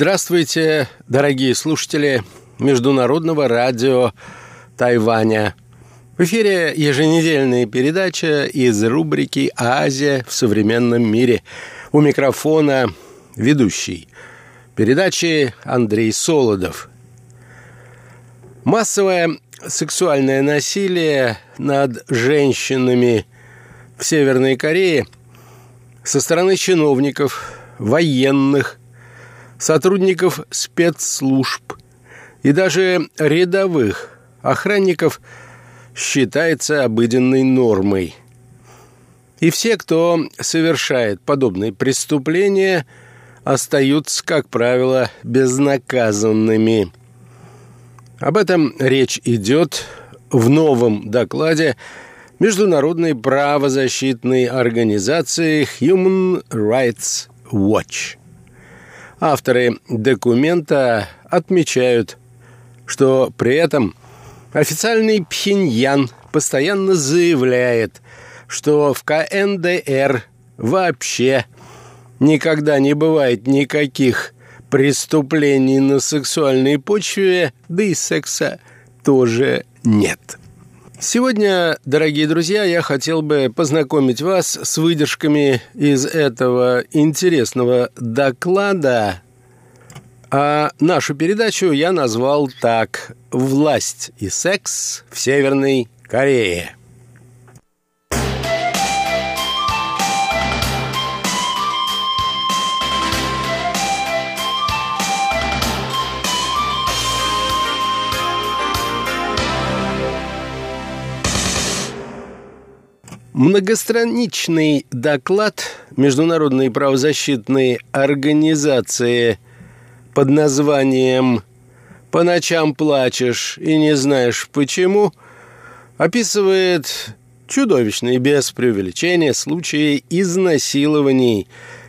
Здравствуйте, дорогие слушатели Международного радио Тайваня. В эфире еженедельная передача из рубрики «Азия в современном мире». У микрофона ведущий передачи Андрей Солодов. Массовое сексуальное насилие над женщинами в Северной Корее со стороны чиновников, военных, сотрудников спецслужб и даже рядовых охранников считается обыденной нормой. И все, кто совершает подобные преступления, остаются, как правило, безнаказанными. Об этом речь идет в новом докладе Международной правозащитной организации Human Rights Watch. Авторы документа отмечают, что при этом официальный Пхеньян постоянно заявляет, что в КНДР вообще никогда не бывает никаких преступлений на сексуальной почве, да и секса тоже нет. Сегодня, дорогие друзья, я хотел бы познакомить вас с выдержками из этого интересного доклада. А нашу передачу я назвал так «Власть и секс в Северной Корее». Многостраничный доклад Международной правозащитной организации под названием «По ночам плачешь и не знаешь почему» описывает чудовищные без преувеличения случаи изнасилований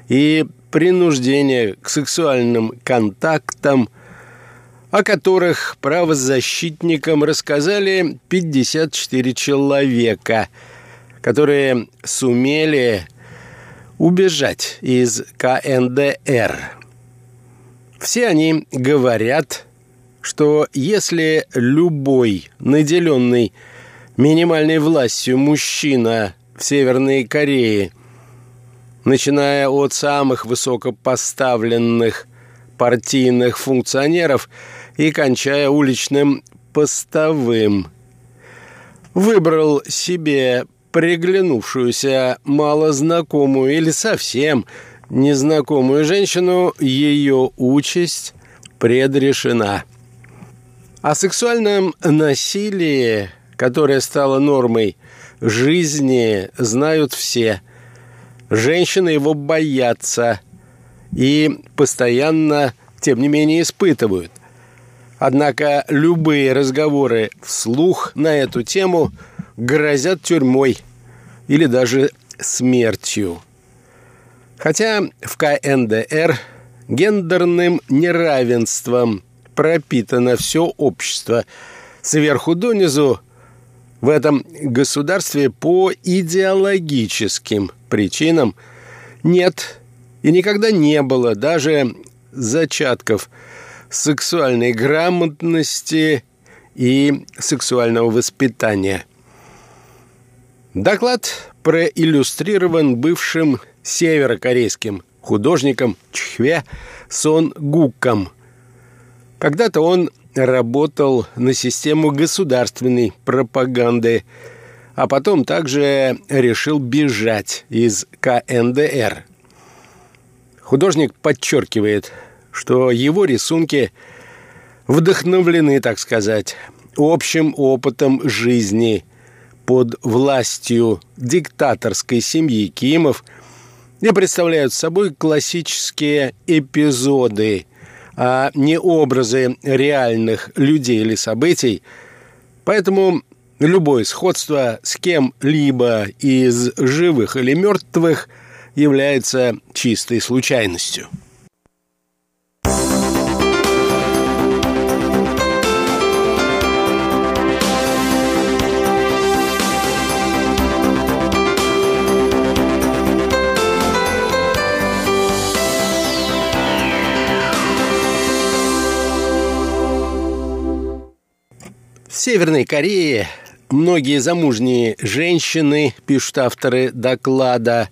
и принуждения к сексуальным контактам, о которых правозащитникам рассказали 54 человека – которые сумели убежать из КНДР. Все они говорят, что если любой наделенный минимальной властью мужчина в Северной Корее, начиная от самых высокопоставленных партийных функционеров и кончая уличным постовым, выбрал себе приглянувшуюся малознакомую или совсем незнакомую женщину, ее участь предрешена. О сексуальном насилии, которое стало нормой жизни, знают все. Женщины его боятся и постоянно, тем не менее, испытывают. Однако любые разговоры вслух на эту тему – грозят тюрьмой или даже смертью. Хотя в КНДР гендерным неравенством пропитано все общество сверху донизу, в этом государстве по идеологическим причинам нет и никогда не было даже зачатков сексуальной грамотности и сексуального воспитания. Доклад проиллюстрирован бывшим северокорейским художником Чхве Сон Гуком. Когда-то он работал на систему государственной пропаганды, а потом также решил бежать из КНДР. Художник подчеркивает, что его рисунки вдохновлены, так сказать, общим опытом жизни – под властью диктаторской семьи Кимов не представляют собой классические эпизоды, а не образы реальных людей или событий. Поэтому любое сходство с кем-либо из живых или мертвых является чистой случайностью. Северной Корее многие замужние женщины, пишут авторы доклада,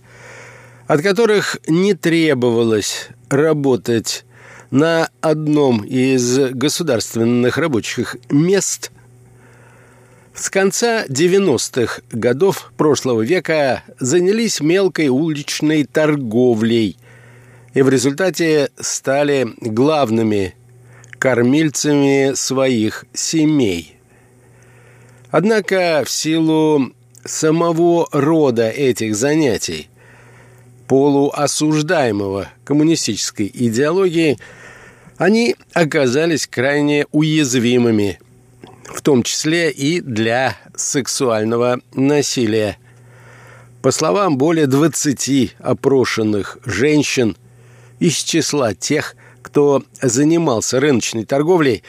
от которых не требовалось работать на одном из государственных рабочих мест – с конца 90-х годов прошлого века занялись мелкой уличной торговлей и в результате стали главными кормильцами своих семей. Однако в силу самого рода этих занятий, полуосуждаемого коммунистической идеологии, они оказались крайне уязвимыми – в том числе и для сексуального насилия. По словам более 20 опрошенных женщин из числа тех, кто занимался рыночной торговлей,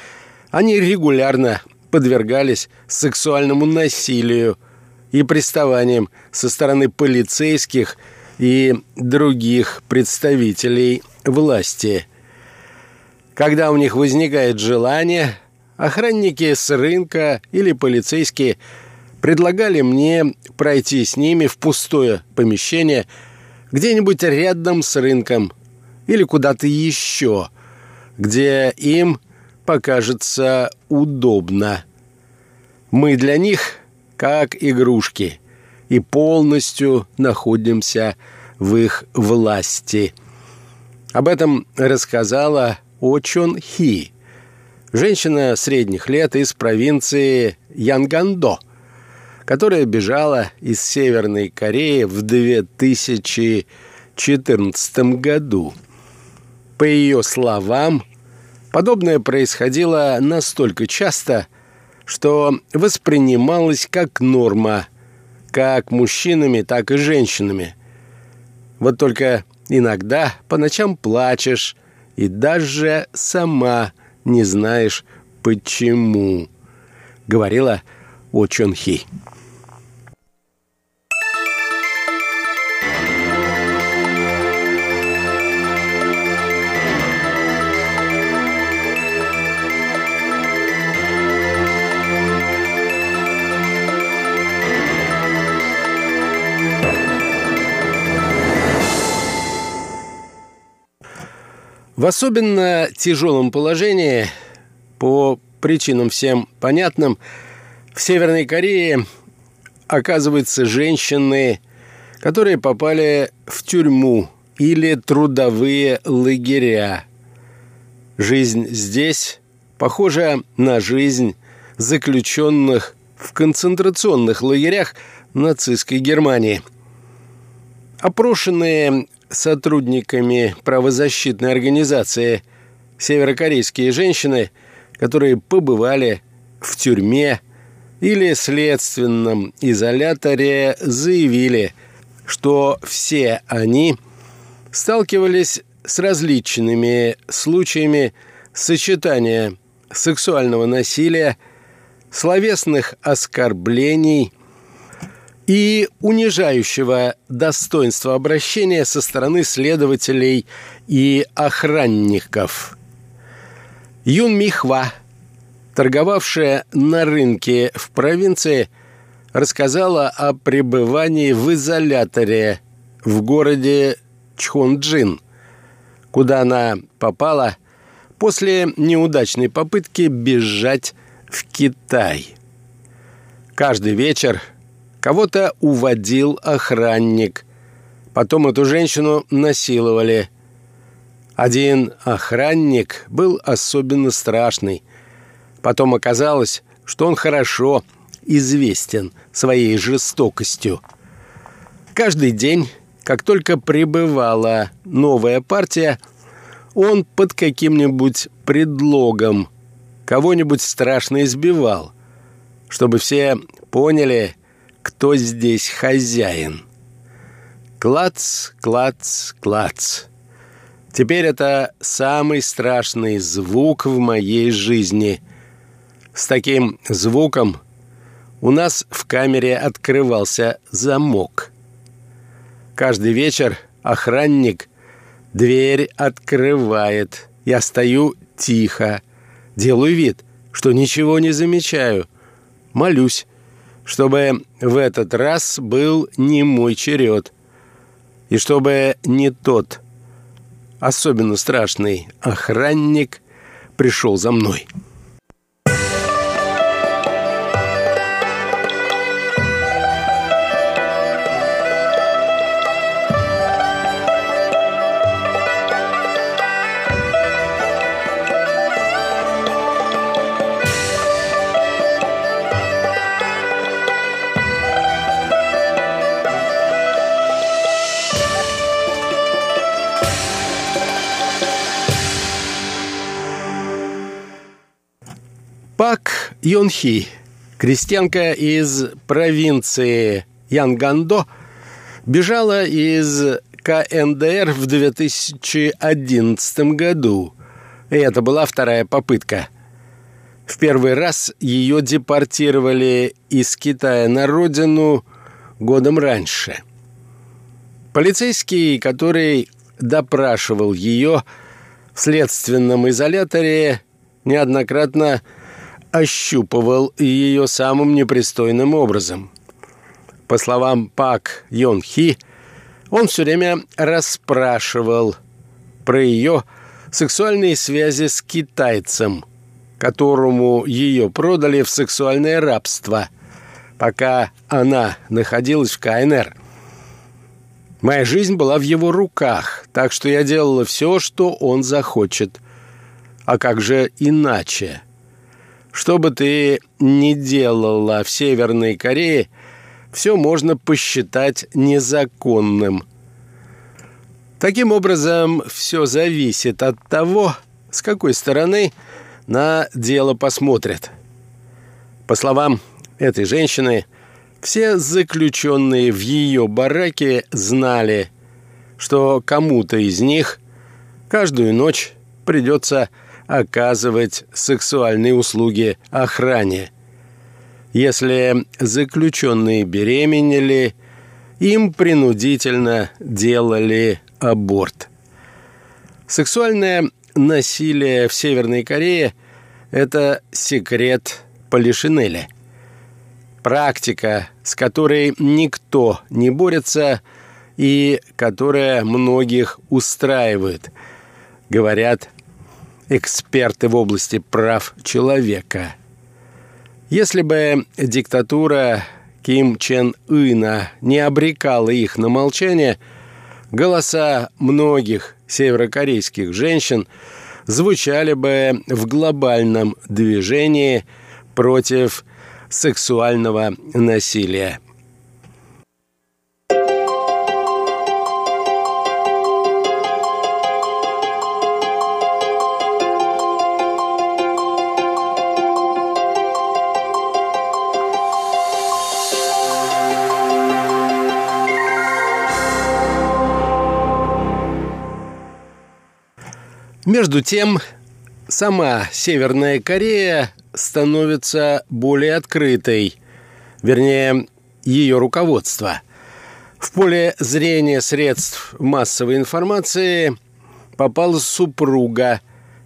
они регулярно подвергались сексуальному насилию и приставаниям со стороны полицейских и других представителей власти. Когда у них возникает желание, Охранники с рынка или полицейские предлагали мне пройти с ними в пустое помещение где-нибудь рядом с рынком или куда-то еще, где им покажется удобно. Мы для них как игрушки и полностью находимся в их власти. Об этом рассказала О Чон Хи, женщина средних лет из провинции Янгандо, которая бежала из Северной Кореи в 2014 году. По ее словам, подобное происходило настолько часто, что воспринималось как норма, как мужчинами, так и женщинами. Вот только иногда по ночам плачешь и даже сама не знаешь почему», — говорила О Чон Хи. В особенно тяжелом положении, по причинам всем понятным, в Северной Корее оказываются женщины, которые попали в тюрьму или трудовые лагеря. Жизнь здесь похожа на жизнь заключенных в концентрационных лагерях нацистской Германии. Опрошенные сотрудниками правозащитной организации северокорейские женщины, которые побывали в тюрьме или следственном изоляторе, заявили, что все они сталкивались с различными случаями сочетания сексуального насилия, словесных оскорблений – и унижающего достоинство обращения со стороны следователей и охранников. Юн Михва, торговавшая на рынке в провинции, рассказала о пребывании в изоляторе в городе Чхонджин, куда она попала после неудачной попытки бежать в Китай. Каждый вечер – Кого-то уводил охранник. Потом эту женщину насиловали. Один охранник был особенно страшный. Потом оказалось, что он хорошо известен своей жестокостью. Каждый день, как только прибывала новая партия, он под каким-нибудь предлогом кого-нибудь страшно избивал, чтобы все поняли, кто здесь хозяин. Клац, клац, клац. Теперь это самый страшный звук в моей жизни. С таким звуком у нас в камере открывался замок. Каждый вечер охранник дверь открывает. Я стою тихо, делаю вид, что ничего не замечаю, молюсь, чтобы в этот раз был не мой черед, и чтобы не тот особенно страшный охранник пришел за мной». Пак Йонхи, крестьянка из провинции Янгандо, бежала из КНДР в 2011 году. И это была вторая попытка. В первый раз ее депортировали из Китая на родину годом раньше. Полицейский, который допрашивал ее в следственном изоляторе, неоднократно ощупывал ее самым непристойным образом. По словам Пак Йон Хи, он все время расспрашивал про ее сексуальные связи с китайцем, которому ее продали в сексуальное рабство, пока она находилась в КНР. Моя жизнь была в его руках, так что я делала все, что он захочет. А как же иначе? Что бы ты ни делала в Северной Корее, все можно посчитать незаконным. Таким образом, все зависит от того, с какой стороны на дело посмотрят. По словам этой женщины, все заключенные в ее бараке знали, что кому-то из них каждую ночь придется оказывать сексуальные услуги охране. Если заключенные беременели, им принудительно делали аборт. Сексуальное насилие в Северной Корее – это секрет Полишинеля. Практика, с которой никто не борется и которая многих устраивает. Говорят, эксперты в области прав человека. Если бы диктатура Ким Чен Ына не обрекала их на молчание, голоса многих северокорейских женщин звучали бы в глобальном движении против сексуального насилия. Между тем, сама Северная Корея становится более открытой, вернее, ее руководство. В поле зрения средств массовой информации попала супруга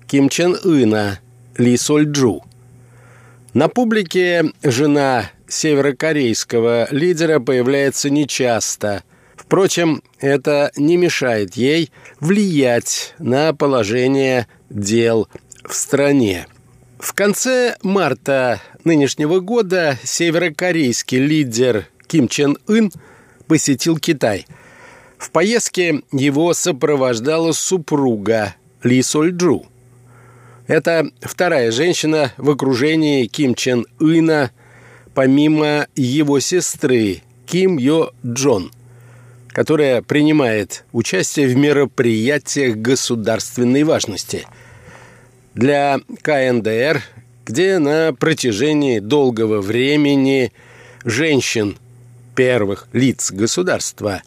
Ким Чен Ына Ли Соль Джу. На публике жена северокорейского лидера появляется нечасто – Впрочем, это не мешает ей влиять на положение дел в стране. В конце марта нынешнего года северокорейский лидер Ким Чен Ын посетил Китай. В поездке его сопровождала супруга Ли Соль Джу. Это вторая женщина в окружении Ким Чен Ына, помимо его сестры Ким Йо Джон – которая принимает участие в мероприятиях государственной важности. Для КНДР, где на протяжении долгого времени женщин первых лиц государства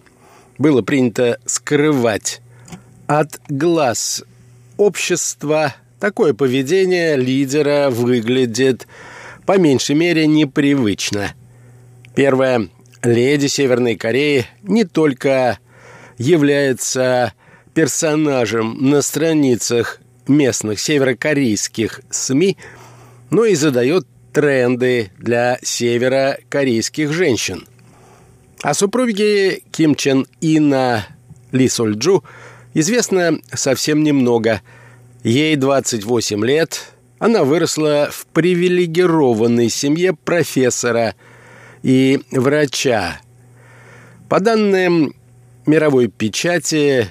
было принято скрывать от глаз общества, такое поведение лидера выглядит по меньшей мере непривычно. Первое леди Северной Кореи не только является персонажем на страницах местных северокорейских СМИ, но и задает тренды для северокорейских женщин. О супруге Ким Чен Ина Ли Сольджу известно совсем немного. Ей 28 лет, она выросла в привилегированной семье профессора и врача. По данным мировой печати,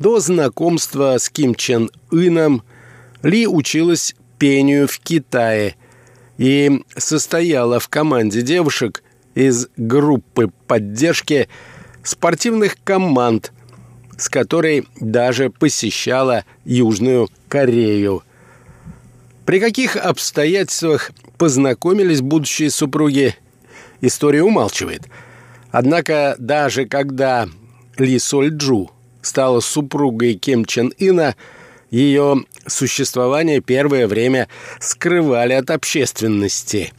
до знакомства с Ким Чен Ыном Ли училась пению в Китае и состояла в команде девушек из группы поддержки спортивных команд, с которой даже посещала Южную Корею. При каких обстоятельствах познакомились будущие супруги, история умалчивает. Однако даже когда Ли Соль Джу стала супругой Ким Чен Ына, ее существование первое время скрывали от общественности.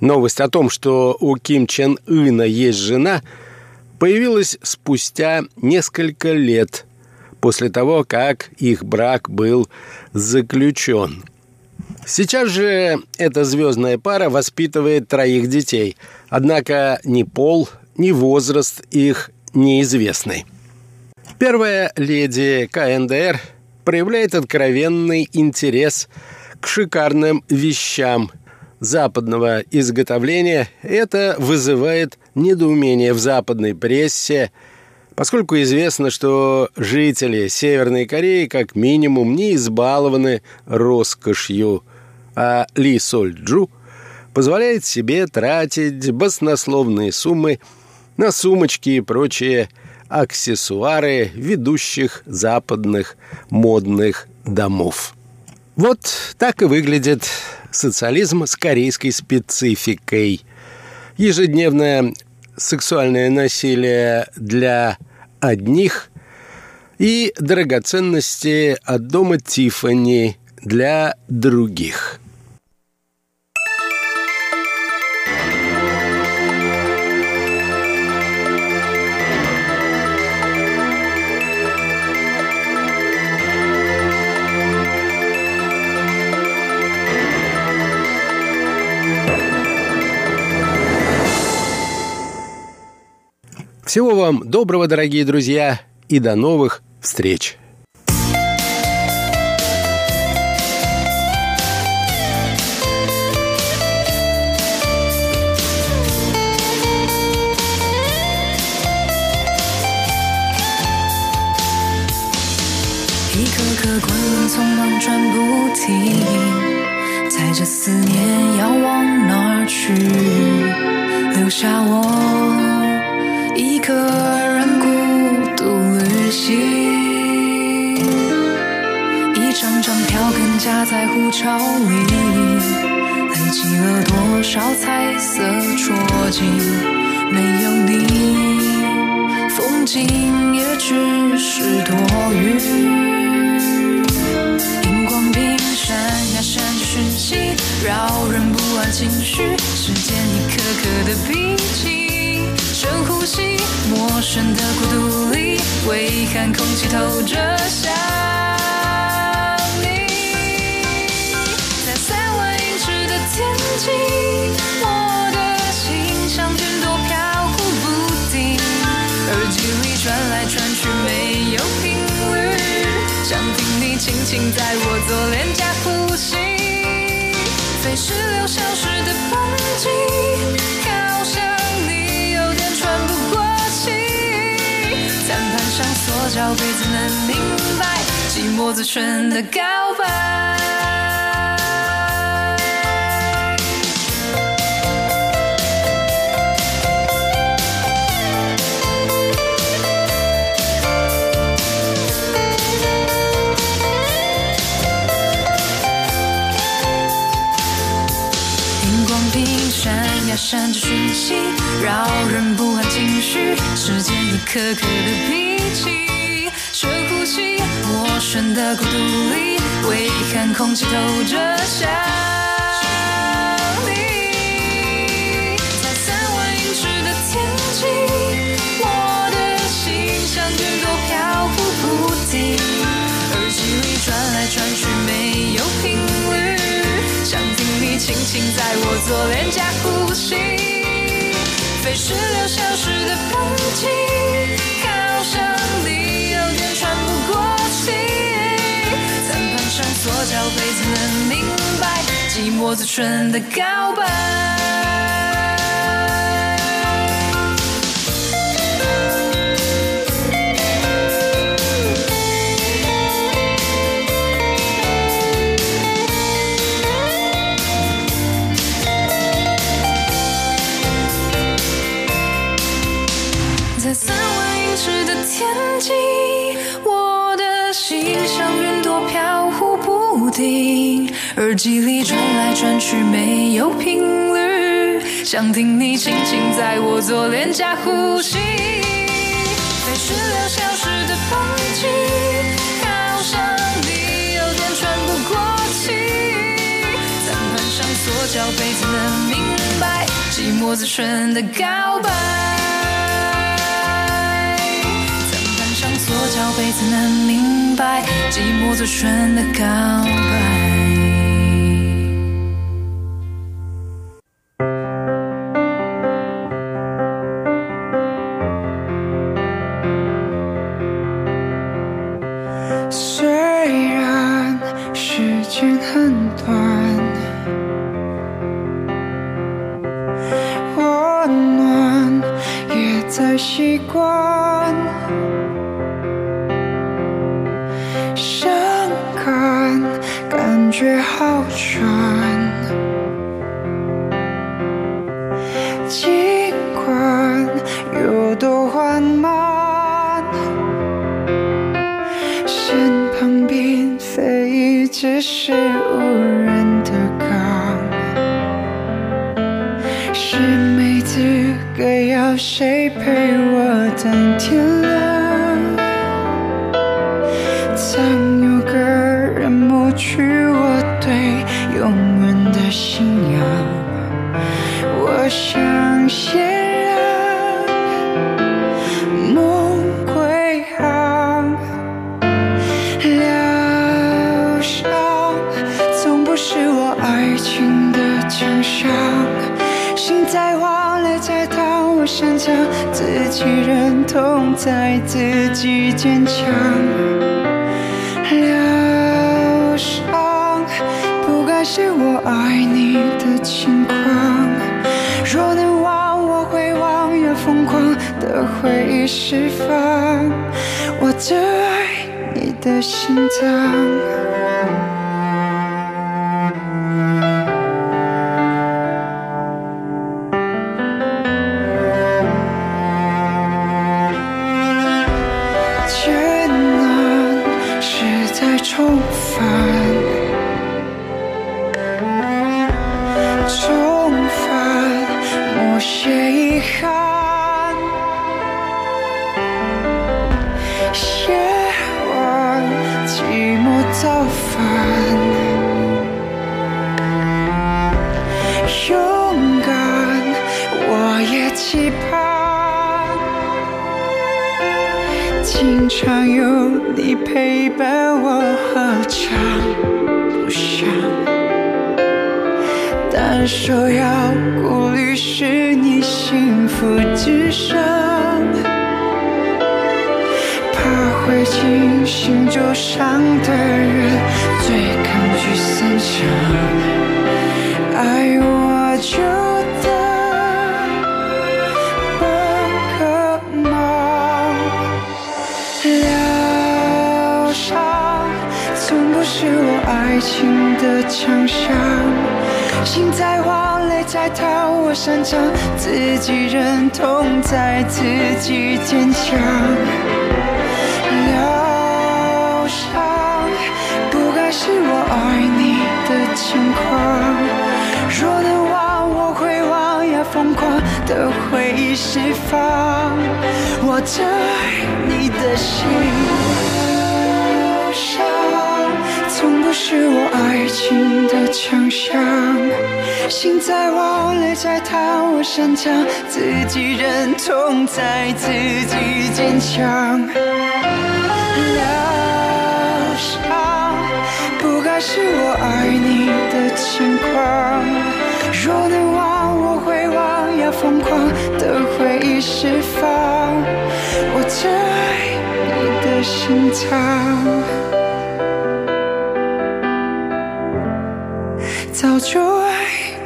Новость о том, что у Ким Чен Ына есть жена, появилась спустя несколько лет после того, как их брак был заключен. Сейчас же эта звездная пара воспитывает троих детей, однако ни пол, ни возраст их неизвестны. Первая леди КНДР проявляет откровенный интерес к шикарным вещам западного изготовления. Это вызывает недоумение в западной прессе, поскольку известно, что жители Северной Кореи как минимум не избалованы роскошью, а Ли Соль Джу позволяет себе тратить баснословные суммы на сумочки и прочие аксессуары ведущих западных модных домов. Вот так и выглядит социализм с корейской спецификой. Ежедневное сексуальное насилие для одних и драгоценности от дома Тиффани для других. Всего вам доброго, дорогие друзья, и до новых встреч! 一个人孤独旅行，一张张票根夹在胡潮里，累积了多少彩色戳记？没有你，风景也只是多余。荧光屏闪呀闪讯息，扰人不安情绪，时间一颗颗的冰，陌生的孤独里，微寒空气透着想你。在三万英尺的天际，我的心像云朵飘忽不定，耳机里转来转去没有频率，想听你轻轻在我左脸颊呼吸，在十六小时的痕迹。辈子能明白寂寞最纯的告白？荧光屏闪呀闪着讯息，扰人不安情绪，时间一颗颗的脾气。深呼吸，陌生的孤独里，微寒空气透着想你。在三万英尺的天际，我的心像云朵飘忽不定，耳机里转来转去没有频率，想听你轻轻。在我左脸颊呼吸，飞逝六小时我最蠢的告白。耳机里传来传去没有频率，想听你轻轻在我左脸颊呼吸。飞十六小时的风景，好像你有点喘不过气。餐盘上塑胶杯子能明白寂寞最纯的告白。餐盘上塑胶杯子能明白寂寞最纯的告白。惯，伤感感觉好蠢，等天亮。曾有个人抹去我对永远的信仰，我想先让梦归航。疗伤从不是我爱情的强项，心在慌，擅长自己忍痛，在自己坚强。疗伤不该是我爱你的情况，若能忘，我会忘，也疯狂的回忆释放我最爱你的心脏。拒散场。爱我就得不可忙。疗伤从不是我爱情的强项，心在慌，泪在淌，我擅长自己认同，在自己坚强。情况，若能忘，我会忘，也疯狂的回忆释放我的你的心。疗伤从不是我爱情的强项，心在慌，泪在淌，我擅长自己忍痛，在自己坚强。疗伤不该是我爱你的情况，若能忘，我会忘，要疯狂的回忆释放。我真爱你的心脏，早就爱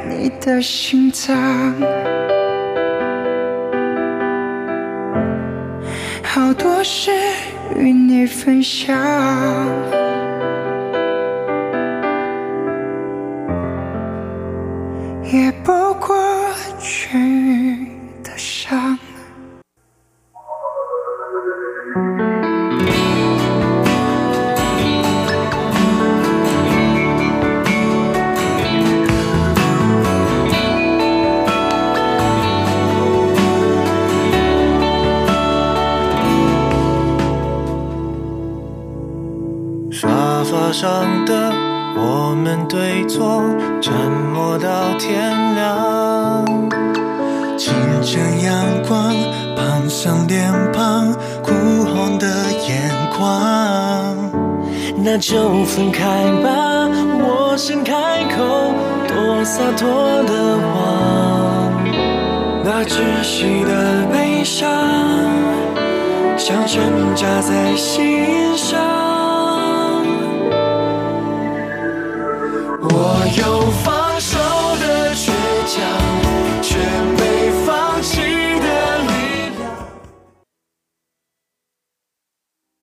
你的心脏。好多事与你分享，上的我们对坐，沉默到天亮。清晨阳光旁上脸庞，哭红的眼眶。那就分开吧，我先开口，多洒脱的谎。那窒息的悲伤，像针扎在心上。